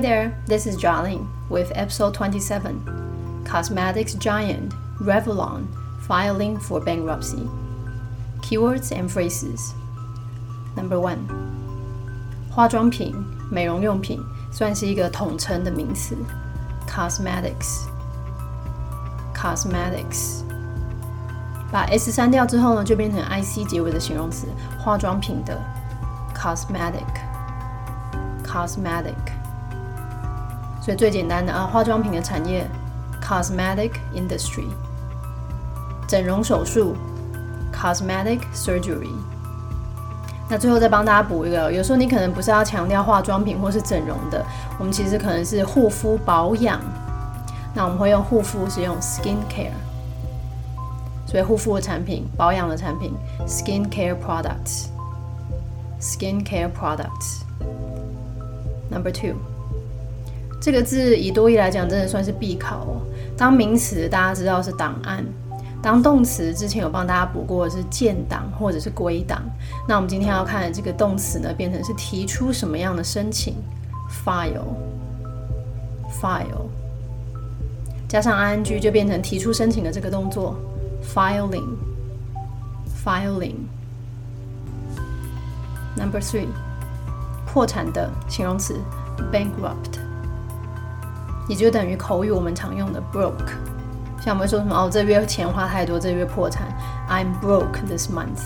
there, this is Jarlene with episode 27 Cosmetics Giant Revlon Filing for Bankruptcy. Keywords and phrases. Number one. 化妆品、美容用品算是一个统称的名词，cosmetics。cosmetics。把 s 删掉之后呢，就变成 ic 结尾的形容词，化妆品的 cosmetic。cosmetic。 所以最简单的啊，化妆品的产业 cosmetic industry。整容手术 cosmetic surgery。那最后再帮大家补一个，有时候你可能不是要强调化妆品或是整容的，我们其实可能是护肤保养。那我们会用护肤是用 skin care，所以护肤的产品、保养的产品 skin care products，skin care products。Number two，这个字以多义来讲，真的算是必考哦。当名词，大家知道是档案；当动词，之前有帮大家补过是建档或者是归档。那我们今天要看的这个动词呢，变成是提出什么样的申请？file，file。加上 ing 就变成提出申请的这个动作，filing，filing。Number three，破产的形容词，bankrupt，也就等于口语我们常用的 broke。像我们说什么哦，这月钱花太多，这月破产，I'm broke this month。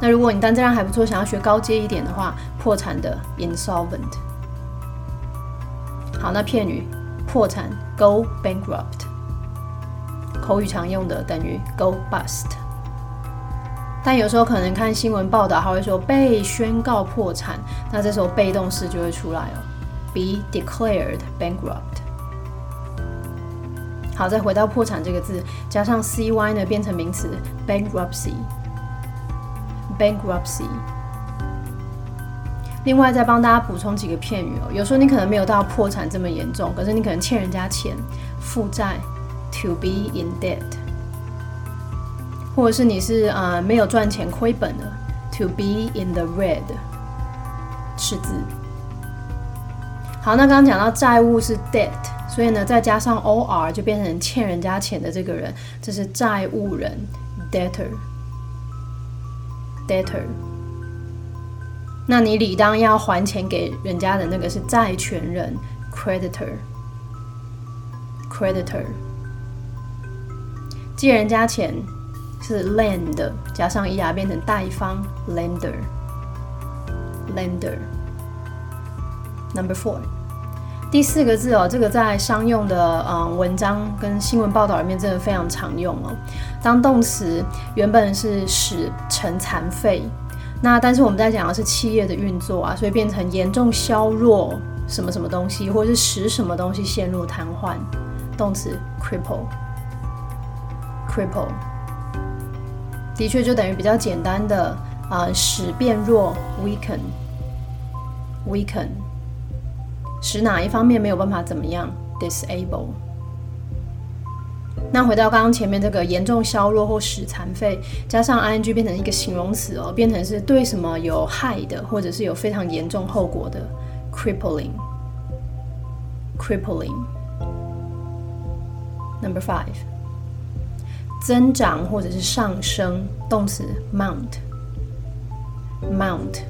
那如果你单词量还不错，想要学高阶一点的话，破产的 insolvent。好，那片语。破产，go bankrupt。口语常用的等于 go bust。但有时候可能看新闻报道，他会说被宣告破产，那这时候被动式就会出来哦，be declared bankrupt。好，再回到破产这个字，加上 cy 呢，变成名词 bankruptcy。bankruptcy。另外再帮大家补充几个片语哦，有时候你可能没有到破产这么严重，可是你可能欠人家钱，负债，to be in debt，或者是你是呃没有赚钱亏本的，to be in the red，赤字。好，那刚刚讲到债务是 debt，所以呢再加上 or 就变成欠人家钱的这个人，这是债务人，debtor，debtor。那你理当要还钱给人家的那个是债权人，creditor，creditor。借人家钱是 lend 加上 er 变成贷方 lender，lender。Number four，第四个字哦，这个在商用的嗯文章跟新闻报道里面真的非常常用哦。当动词原本是使成残废。那但是我们在讲的是企业的运作啊，所以变成严重削弱什么什么东西，或是使什么东西陷入瘫痪。动词 cripple，cripple，的确就等于比较简单的啊，使变弱 weaken，weaken，使哪一方面没有办法怎么样 disable。那回到刚刚前面这个严重削弱或使残废，加上 ing 变成一个形容词哦，变成是对什么有害的，或者是有非常严重后果的，crippling，crippling。Number five，增长或者是上升，动词 mount，mount。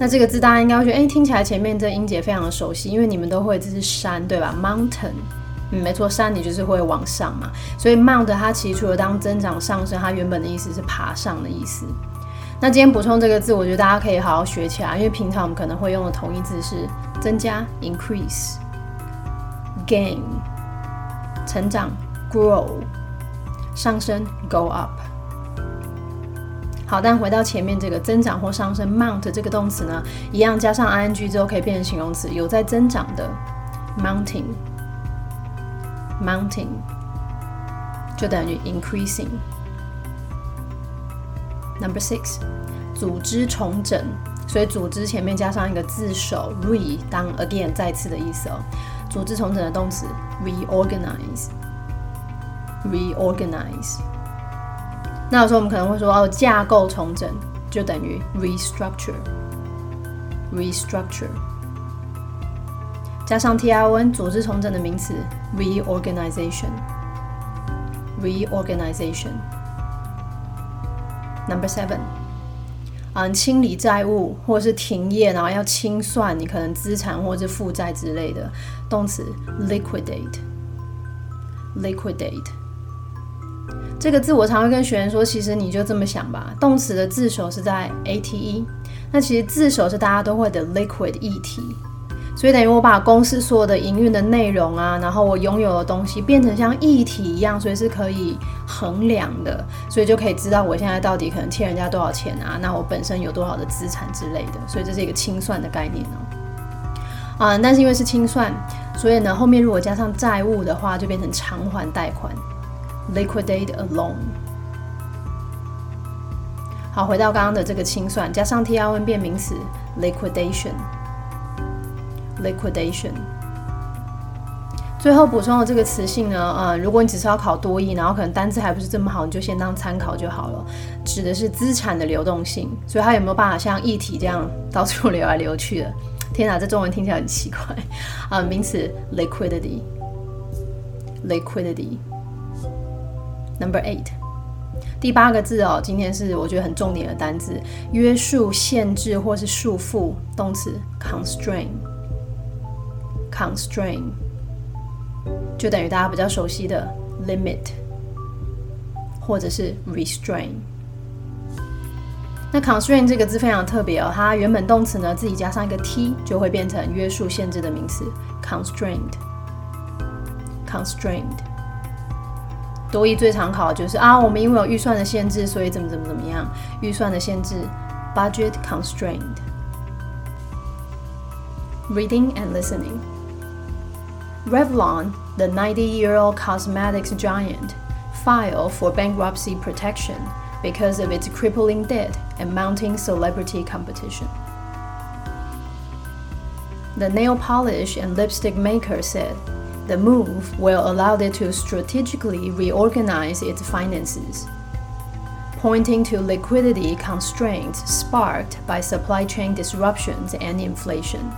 那这个字大家应该会觉得，哎，听起来前面这音节非常的熟悉，因为你们都会这是山对吧？Mountain。嗯，没错，山你就是会往上嘛，所以 mount 它其实除了当增长上升，它原本的意思是爬上的意思。那今天补充这个字，我觉得大家可以好好学起来，因为平常我们可能会用的同义字是增加 increase，gain 成长 grow 上升 go up。好，但回到前面这个增长或上升 mount 这个动词呢，一样加上 ing 之后可以变成形容词，有在增长的 mounting。Mounting 就等于 increasing。Number six，组织重整，所以组织前面加上一个字首 re 当 again 再次的意思哦。组织重整的动词 reorganize，reorganize。那有时候我们可能会说哦，架构重整就等于 restructure，restructure。加上 T I N 组织重整的名词 reorganization。reorganization。Number seven，嗯，清理债务或者是停业，然后要清算你可能资产或者是负债之类的，动词 liquidate，liquidate。这个字我常会跟学员说，其实你就这么想吧，动词的字首是在 A T E，那其实字首是大家都会的 liquid 液体。所以等于我把公司所有的营运的内容啊，然后我拥有的东西变成像液体一样，所以是可以衡量的，所以就可以知道我现在到底可能欠人家多少钱啊，那我本身有多少的资产之类的，所以这是一个清算的概念哦。啊，但是因为是清算，所以呢后面如果加上债务的话，就变成偿还贷款，liquidate a loan。好，回到刚刚的这个清算，加上 T R N 变名词，liquidation。liquidation。最后补充的这个词性呢，呃，如果你只是要考多义，然后可能单字还不是这么好，你就先当参考就好了。指的是资产的流动性，所以它有没有办法像液体这样到处流来流去的？天哪，这中文听起来很奇怪啊！名词 liquidity，liquidity。Number eight，第八个字哦，今天是我觉得很重点的单字，约束、限制或是束缚，动词 constrain。constrain 就等于大家比较熟悉的 limit，或者是 restrain。那 constrain 这个字非常特别哦，它原本动词呢自己加上一个 t 就会变成约束、限制的名词 constrained。constrained。多义最常考的就是啊，我们因为有预算的限制，所以怎么怎么怎么样，预算的限制 budget constrained。Reading and listening. Revlon, the 90 year old cosmetics giant, filed for bankruptcy protection because of its crippling debt and mounting celebrity competition. The nail polish and lipstick maker said the move will allow it to strategically reorganize its finances, pointing to liquidity constraints sparked by supply chain disruptions and inflation.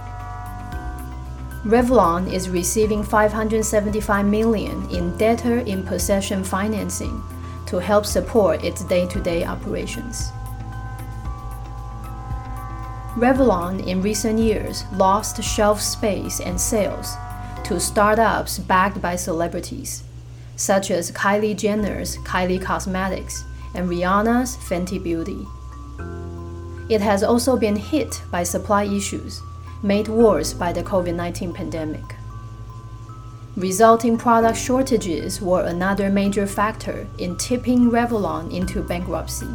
Revlon is receiving 575 million in debtor in possession financing to help support its day-to-day operations. Revlon in recent years lost shelf space and sales to startups backed by celebrities, such as Kylie Jenner's Kylie Cosmetics and Rihanna's Fenty Beauty. It has also been hit by supply issues made worse by the COVID 19 pandemic. Resulting product shortages were another major factor in tipping Revlon into bankruptcy.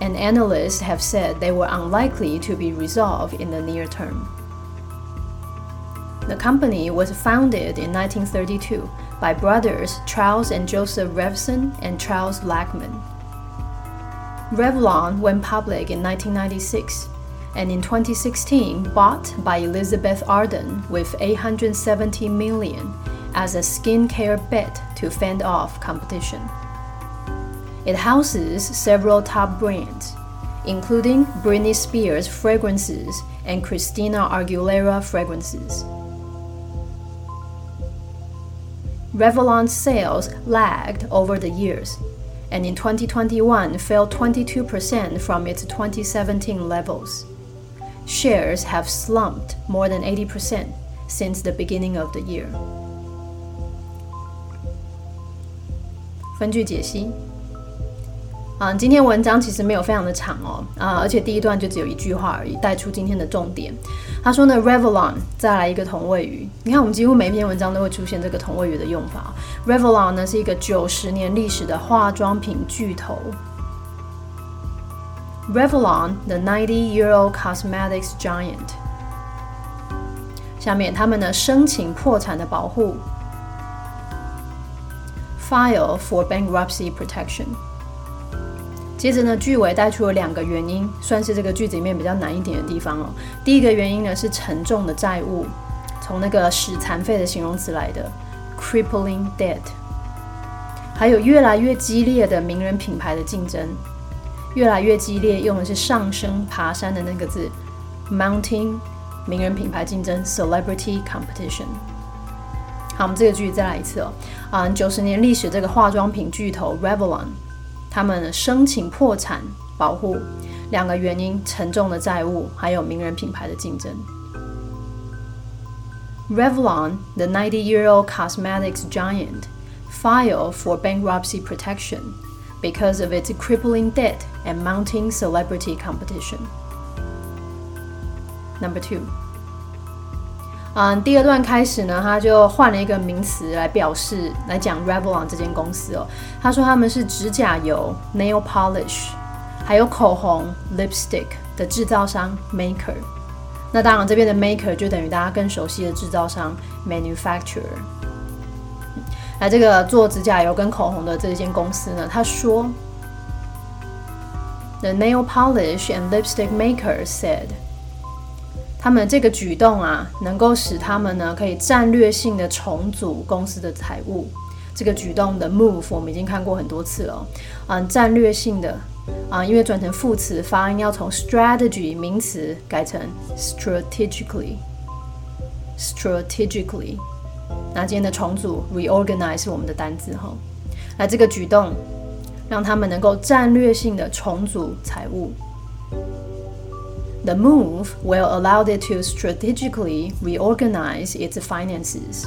And analysts have said they were unlikely to be resolved in the near term. The company was founded in 1932 by brothers Charles and Joseph Revson and Charles Lackman. Revlon went public in 1996 and in 2016 bought by Elizabeth Arden with 870 million as a skincare bet to fend off competition. It houses several top brands, including Britney Spears fragrances and Christina Aguilera fragrances. Revlon's sales lagged over the years, and in 2021 fell 22% from its 2017 levels shares have slumped more than 80% since the beginning of the year. 分句解析。 啊，今天文章其实没有非常的长哦，啊，而且第一段就只有一句话而已，带出今天的重点。他说呢，Revlon 再来一个同位语。你看，我们几乎每一篇文章都会出现这个同位语的用法。Revlon 呢是一个九十年历史的化妆品巨头。Revlon, the 90-year-old cosmetics giant。下面他们呢申请破产的保护，file for bankruptcy protection。接着呢，句尾带出了两个原因，算是这个句子里面比较难一点的地方哦。第一个原因呢是沉重的债务，从那个使残废的形容词来的，crippling debt。还有越来越激烈的名人品牌的竞争。越来越激烈，用的是上升、爬山的那个字，mounting 名人品牌竞争 （celebrity competition）。好，我们这个句子再来一次哦。啊，九十年历史这个化妆品巨头 Revlon，他们申请破产保护，两个原因：沉重的债务，还有名人品牌的竞争。Revlon, the 90-year-old cosmetics giant, filed for bankruptcy protection because of its crippling debt and mounting celebrity competition. Number two. 嗯，第二段开始呢，他就换了一个名词来表示，来讲 Revlon 这间公司哦。他说他们是指甲油 （nail polish） 还有口红 （lipstick） 的制造商 （maker）。那当然，这边的 maker 就等于大家更熟悉的制造商 （manufacturer）。那这个做指甲油跟口红的这间公司呢，他说：“The nail polish and lipstick maker said。”他们这个举动啊，能够使他们呢可以战略性的重组公司的财务。这个举动的 move 我们已经看过很多次了，嗯，战略性的啊，因为转成副词，发音要从 strategy 名词改成 strategically，strategically。那今天的重组 reorganize 是我们的单字哈。那这个举动让他们能够战略性的重组财务。The move will allow it to strategically reorganize its finances.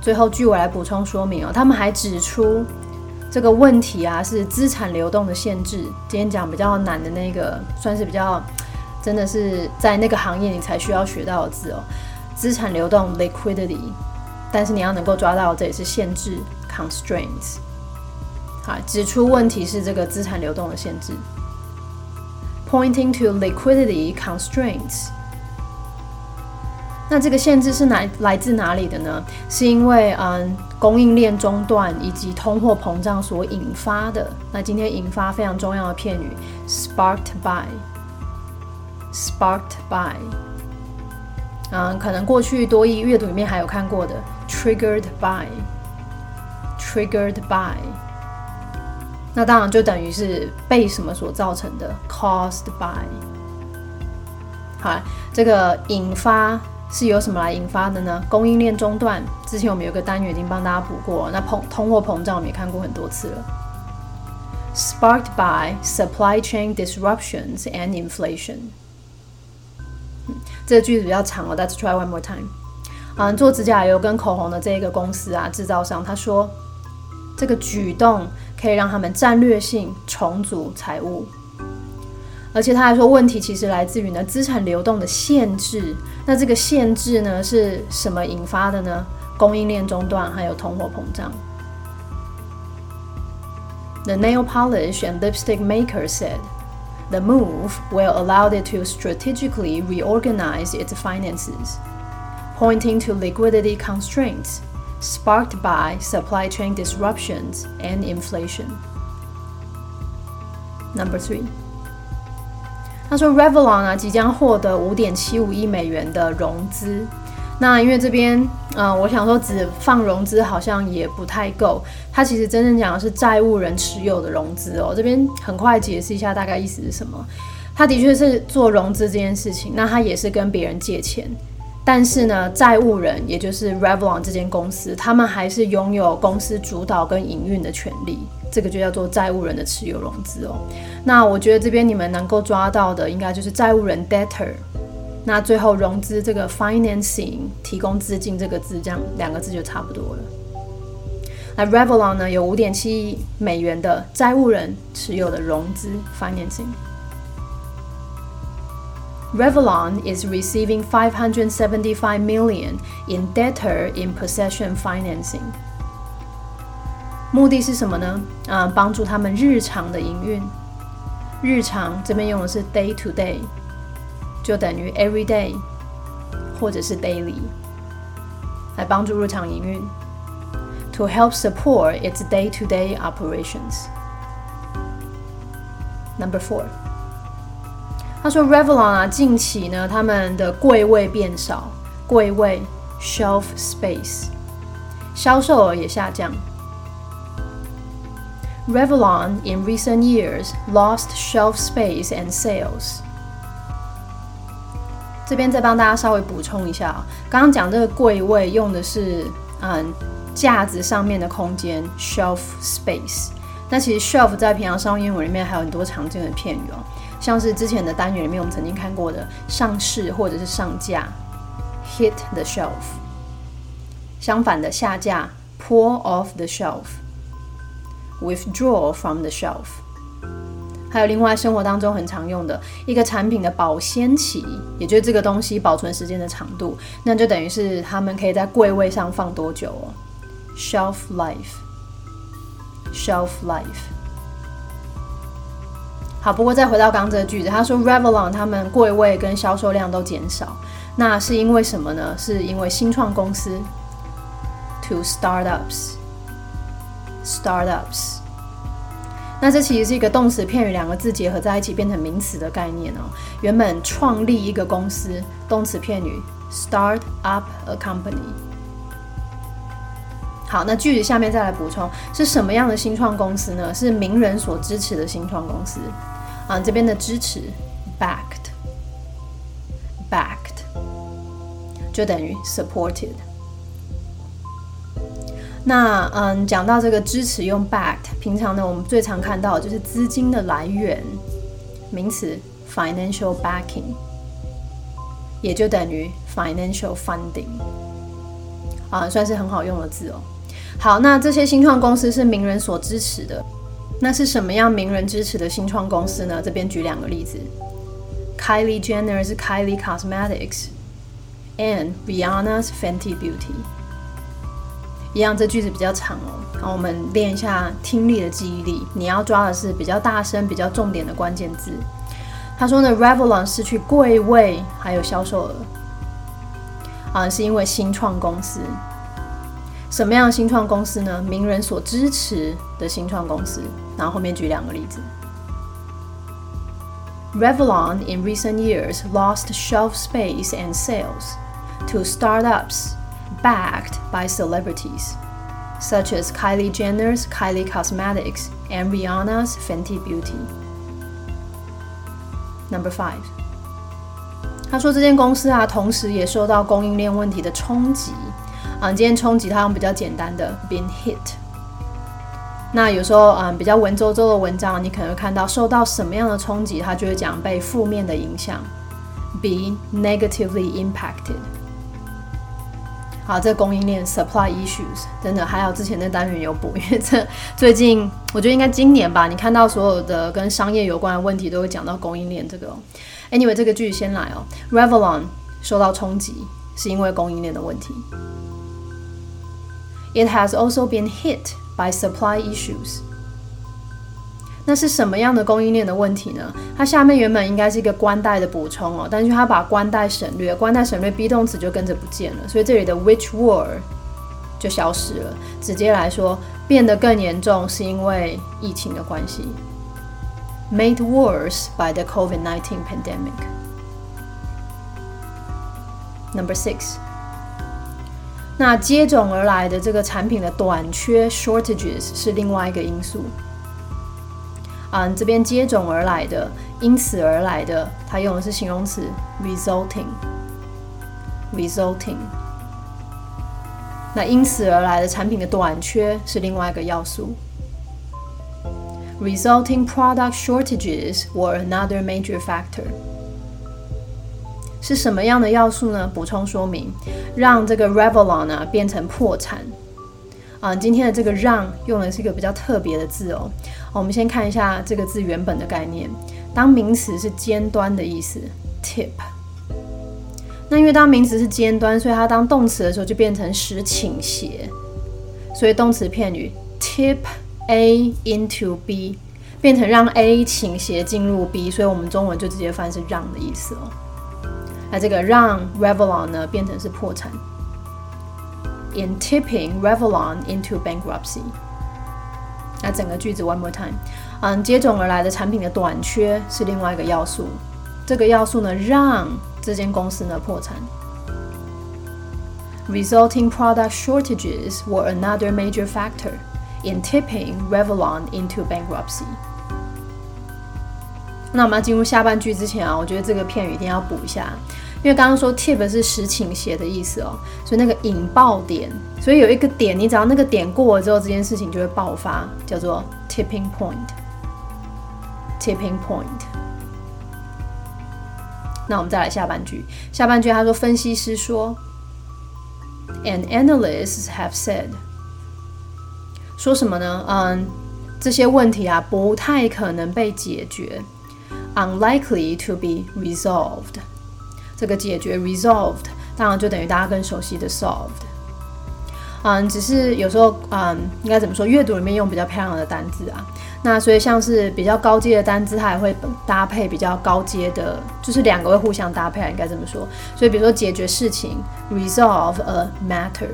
最后，据我来补充说明哦，他们还指出这个问题啊是资产流动的限制。今天讲比较难的那个，算是比较真的是在那个行业你才需要学到的字哦，资产流动 liquidity。但是你要能够抓到，这也是限制 constraints。好，指出问题是这个资产流动的限制。Pointing to liquidity constraints，那这个限制是来来自哪里的呢？是因为嗯供应链中断以及通货膨胀所引发的。那今天引发非常重要的片语，sparked by，sparked by，嗯，可能过去多义阅读里面还有看过的，triggered by，triggered by。那当然就等于是被什么所造成的，caused by。好，这个引发是由什么来引发的呢？供应链中断，之前我们有个单元已经帮大家补过。那通通货膨胀我们也看过很多次了。Sparked by supply chain disruptions and inflation。这个句子比较长哦，Let's try one more time。嗯，做指甲油跟口红的这一个公司啊，制造商他说这个举动。可以让他们战略性重组财务，而且他还说，问题其实来自于呢资产流动的限制。那这个限制呢是什么引发的呢？供应链中断，还有通货膨胀。The nail polish and lipstick maker said the move will allow it to strategically reorganize its finances, pointing to liquidity constraints. Sparked by supply chain disruptions and inflation. Number three，他说 Revlon 啊即将获得五点七五亿美元的融资。那因为这边，嗯，我想说只放融资好像也不太够。他其实真正讲的是债务人持有的融资哦。这边很快解释一下大概意思是什么。他的确是做融资这件事情，那他也是跟别人借钱。但是呢，债务人也就是 Revlon 这间公司，他们还是拥有公司主导跟营运的权利，这个就叫做债务人的持有融资哦。那我觉得这边你们能够抓到的，应该就是债务人 debtor，那最后融资这个 financing 提供资金这个字，这样两个字就差不多了。那 Revlon 呢，有五点七亿美元的债务人持有的融资 financing。Revlon is receiving 575 million in debtor in possession financing。目的是什么呢？啊，帮助他们日常的营运。日常这边用的是 day to day，就等于 every day 或者是 daily，来帮助日常营运。To help support its day-to-day operations. Number four. 他说：“Revlon 啊，近期呢，他们的柜位变少，柜位 （shelf space） 销售额也下降。Revlon in recent years lost shelf space and sales。这边再帮大家稍微补充一下啊，刚刚讲这个柜位用的是嗯架子上面的空间 shelf space。那其实 shelf 在平常商用英文里面还有很多常见的片语哦，像是之前的单元里面我们曾经看过的上市或者是上架 hit the shelf，相反的下架 pull off the shelf，withdraw from the shelf。还有另外生活当中很常用的一个产品的保鲜期，也就是这个东西保存时间的长度，那就等于是他们可以在柜位上放多久哦？Shelf life，shelf life。好，不过再回到刚这个句子，他说 Revlon 他们柜位跟销售量都减少，那是因为什么呢？是因为新创公司 to startups，startups。那这其实是一个动词片语，两个字结合在一起变成名词的概念哦。原本创立一个公司，动词片语 start up a company。好，那句子下面再来补充，是什么样的新创公司呢？是名人所支持的新创公司啊。这边的支持 backed，backed 就等于 supported。那嗯，讲到这个支持用 backed，平常呢我们最常看到就是资金的来源，名词 financial backing，也就等于 financial funding，啊，算是很好用的字哦。好，那这些新创公司是名人所支持的，那是什么样名人支持的新创公司呢？这边举两个例子，Kylie Jenner 是 Kylie Cosmetics，and Rihanna's Fenty Beauty。一样，这句子比较长哦。好，我们练一下听力的记忆力。你要抓的是比较大声、比较重点的关键字。他说呢，Revlon 失去柜位还有销售额，啊，是因为新创公司。什么样的新创公司呢？名人所支持的新创公司。然后后面举两个例子。Revlon in recent years lost shelf space and sales to startups. backed by celebrities, such as Kylie Jenner's Kylie Cosmetics and Rihanna's Fenty Beauty. Number five，他说这间公司啊，同时也受到供应链问题的冲击啊。今天冲击它用比较简单的 been hit。 那有时候嗯比较文绉绉的文章，你可能会看到受到什么样的冲击，它就会讲被负面的影响，be negatively impacted。好，这供应链 supply issues 真的还有，之前的单元有补，因为这最近我觉得应该今年吧，你看到所有的跟商业有关的问题都会讲到供应链这个。Anyway，这个句子先来哦，Revlon 受到冲击是因为供应链的问题。It has also been hit by supply issues. 那是什么样的供应链的问题呢？它下面原本应该是一个关带的补充哦，但是它把关带省略，关带省略，be 动词就跟着不见了，所以这里的 which were 就消失了。直接来说，变得更严重是因为疫情的关系，made worse by the COVID-19 pandemic. Number six，那接踵而来的这个产品的短缺 shortages 是另外一个因素。嗯，这边接踵而来的，因此而来的，它用的是形容词 resulting，resulting。那因此而来的产品的短缺是另外一个要素，resulting product shortages were another major factor。是什么样的要素呢？补充说明，让这个 Revlon 呢变成破产。啊，今天的这个让用的是一个比较特别的字哦。我们先看一下这个字原本的概念。当名词是尖端的意思，tip。那因为当名词是尖端，所以它当动词的时候就变成使倾斜。所以动词片语 tip A into B 变成让 A 倾斜进入 B，所以我们中文就直接翻是让的意思哦。那这个让 Revlon 呢变成是破产。in tipping Revlon into bankruptcy。那整个句子 one more time，嗯，接踵而来的产品的短缺是另外一个要素，这个要素呢让这间公司呢破产。Resulting product shortages were another major factor in tipping Revlon into bankruptcy. 那我们要进入下半句之前啊，我觉得这个片语一定要补一下。因为刚刚说 tip 是实倾斜的意思哦，所以那个引爆点，所以有一个点，你只要那个点过了之后，这件事情就会爆发，叫做 tipping point。tipping point。那我们再来下半句，下半句他说，分析师说，and analysts have said，说什么呢？嗯，这些问题啊，不太可能被解决，unlikely to be resolved。这个解决 resolved，当然就等于大家更熟悉的 solved。嗯，只是有时候，嗯，应该怎么说？阅读里面用比较漂亮的单字啊。那所以像是比较高阶的单字，它也会搭配比较高阶的，就是两个会互相搭配，应该这么说。所以比如说解决事情 resolve a matter，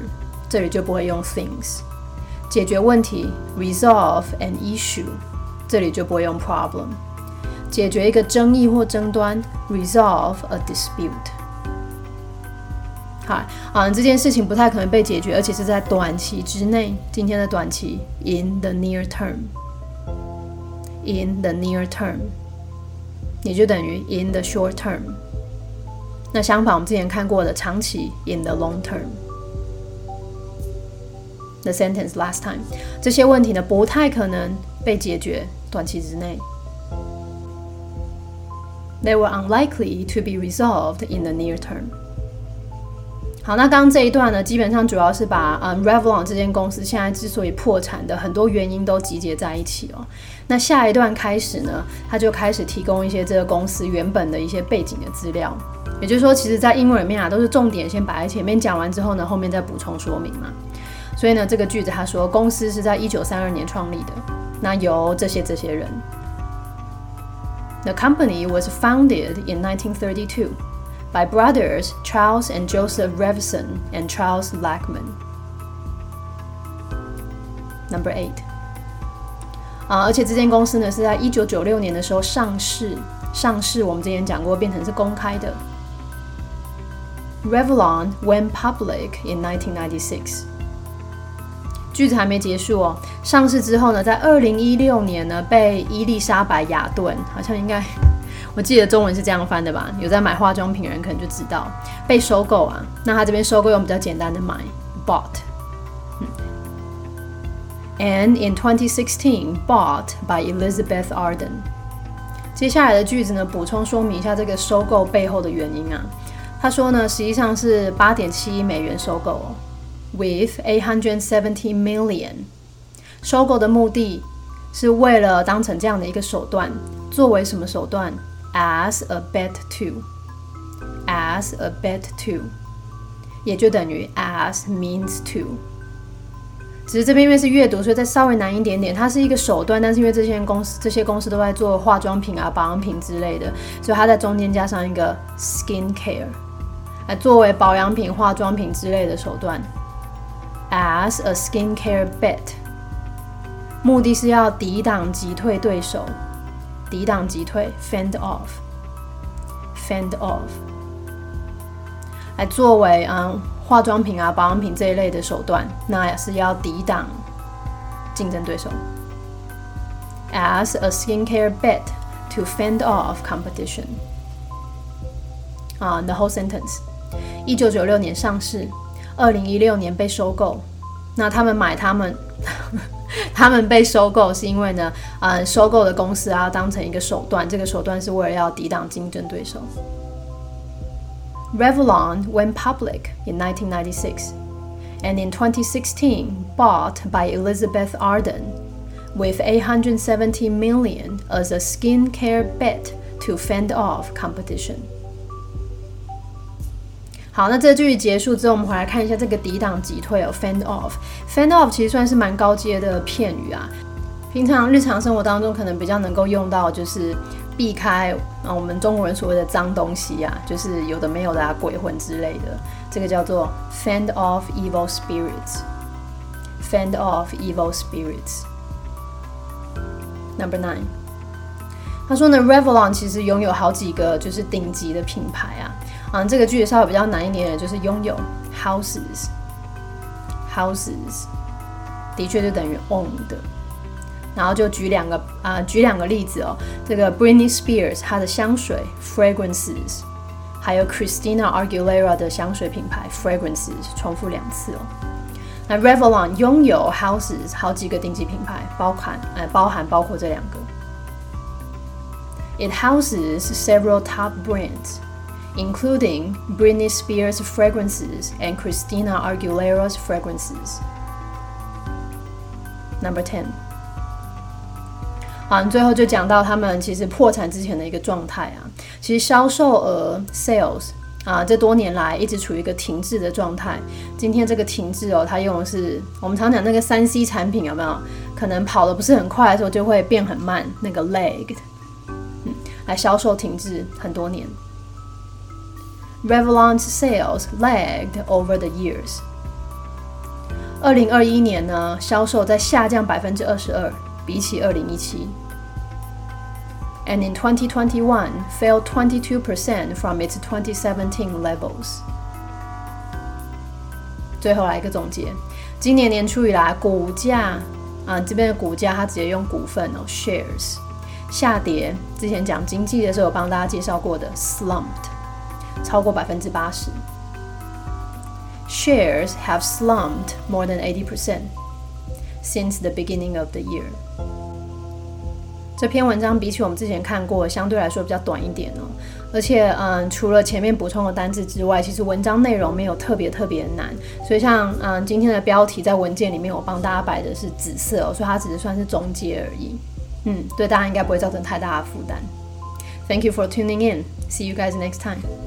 这里就不会用 things。解决问题 resolve an issue，这里就不会用 problem。解决一个争议或争端，resolve a dispute。好，啊，这件事情不太可能被解决，而且是在短期之内。今天的短期，in the near term，in the near term，也就等于 in the short term。那相反，我们之前看过的长期，in the long term。The sentence last time，这些问题呢不太可能被解决，短期之内。 They were unlikely to be resolved in the near term。好，那刚刚这一段呢，基本上主要是把嗯 Revlon 这间公司现在之所以破产的很多原因都集结在一起哦。那下一段开始呢，他就开始提供一些这个公司原本的一些背景的资料。也就是说，其实，在英文里面啊，都是重点先摆在前面讲完之后呢，后面再补充说明嘛。所以呢，这个句子他说，公司是在一九三二年创立的，那由这些这些人。The company was founded in 1932 by brothers Charles and Joseph Revson and Charles Lackman. Number eight. 啊，而且这间公司呢是在一九九六年的时候上市，上市我们之前讲过，变成是公开的。Revlon went public in 1996. 句子还没结束哦。上市之后呢，在二零一六年呢，被伊丽莎白雅顿，好像应该，我记得中文是这样翻的吧？有在买化妆品人可能就知道，被收购啊。那他这边收购用比较简单的买，bought。And in 2016, bought by Elizabeth Arden。接下来的句子呢，补充说明一下这个收购背后的原因啊。他说呢，实际上是八点七亿美元收购哦。With 870 million，收购的目的是为了当成这样的一个手段，作为什么手段？As a bet to，as a bet to，也就等于 as means to。只是这边因为是阅读，所以再稍微难一点点。它是一个手段，但是因为这些公司这些公司都在做化妆品啊、保养品之类的，所以它在中间加上一个 skin care，来作为保养品、化妆品之类的手段。As a skincare bet，目的是要抵挡击退对手，抵挡击退，fend off，fend off，来作为嗯化妆品啊保养品这一类的手段，那也是要抵挡竞争对手。As a skincare bet to fend off competition，啊，the whole sentence，一九九六年上市。二零一六年被收购，那他们买他们，他们被收购是因为呢，嗯，收购的公司啊，当成一个手段，这个手段是为了要抵挡竞争对手。Revlon went public in 1996 and in 2016 bought by Elizabeth Arden with 870 million as a skincare bet to fend off competition. 好，那这句结束之后，我们回来看一下这个抵挡击退哦，fend off。fend off 其实算是蛮高阶的片语啊，平常日常生活当中可能比较能够用到，就是避开啊我们中国人所谓的脏东西啊，就是有的没有的啊，鬼魂之类的，这个叫做 fend off evil spirits。fend off evil spirits。Number nine，他说呢，Revlon 其实拥有好几个就是顶级的品牌啊。嗯，这个句子稍微比较难一点，就是拥有 houses，houses 的确就等于 owned。然后就举两个啊，举两个例子哦。这个 Britney Spears 她的香水 fragrances，还有 Christina Aguilera 的香水品牌 Fragrances 重复两次哦。那 Revlon 拥有 houses 好几个顶级品牌，包含呃包含包括这两个。It houses several top brands, including Britney Spears fragrances and Christina Aguilera's fragrances. Number ten. 好，最后就讲到他们其实破产之前的一个状态啊，其实销售额 sales 啊，这多年来一直处于一个停滞的状态。今天这个停滞哦，它用的是我们常讲那个三 C 产品有没有？可能跑的不是很快的时候就会变很慢，那个 lagged，嗯，来销售停滞很多年。Revlon's sales lagged over the years。二零二一年呢，销售在下降百分之二十二。比起二零一七，and in 2021 fell 22% from its 2017 levels。最后来一个总结，今年年初以来，股价啊这边的股价它直接用股份哦 shares 下跌。之前讲经济的时候，有帮大家介绍过的 slumped 超过百分之八十。Shares have slumped more than 80% since the beginning of the year. 这篇文章比起我们之前看过，相对来说比较短一点哦。而且，嗯，除了前面补充的单字之外，其实文章内容没有特别特别难。所以，像嗯今天的标题在文件里面，我帮大家摆的是紫色哦，所以它只是算是总结而已。嗯，对大家应该不会造成太大的负担。Thank you for tuning in. See you guys next time.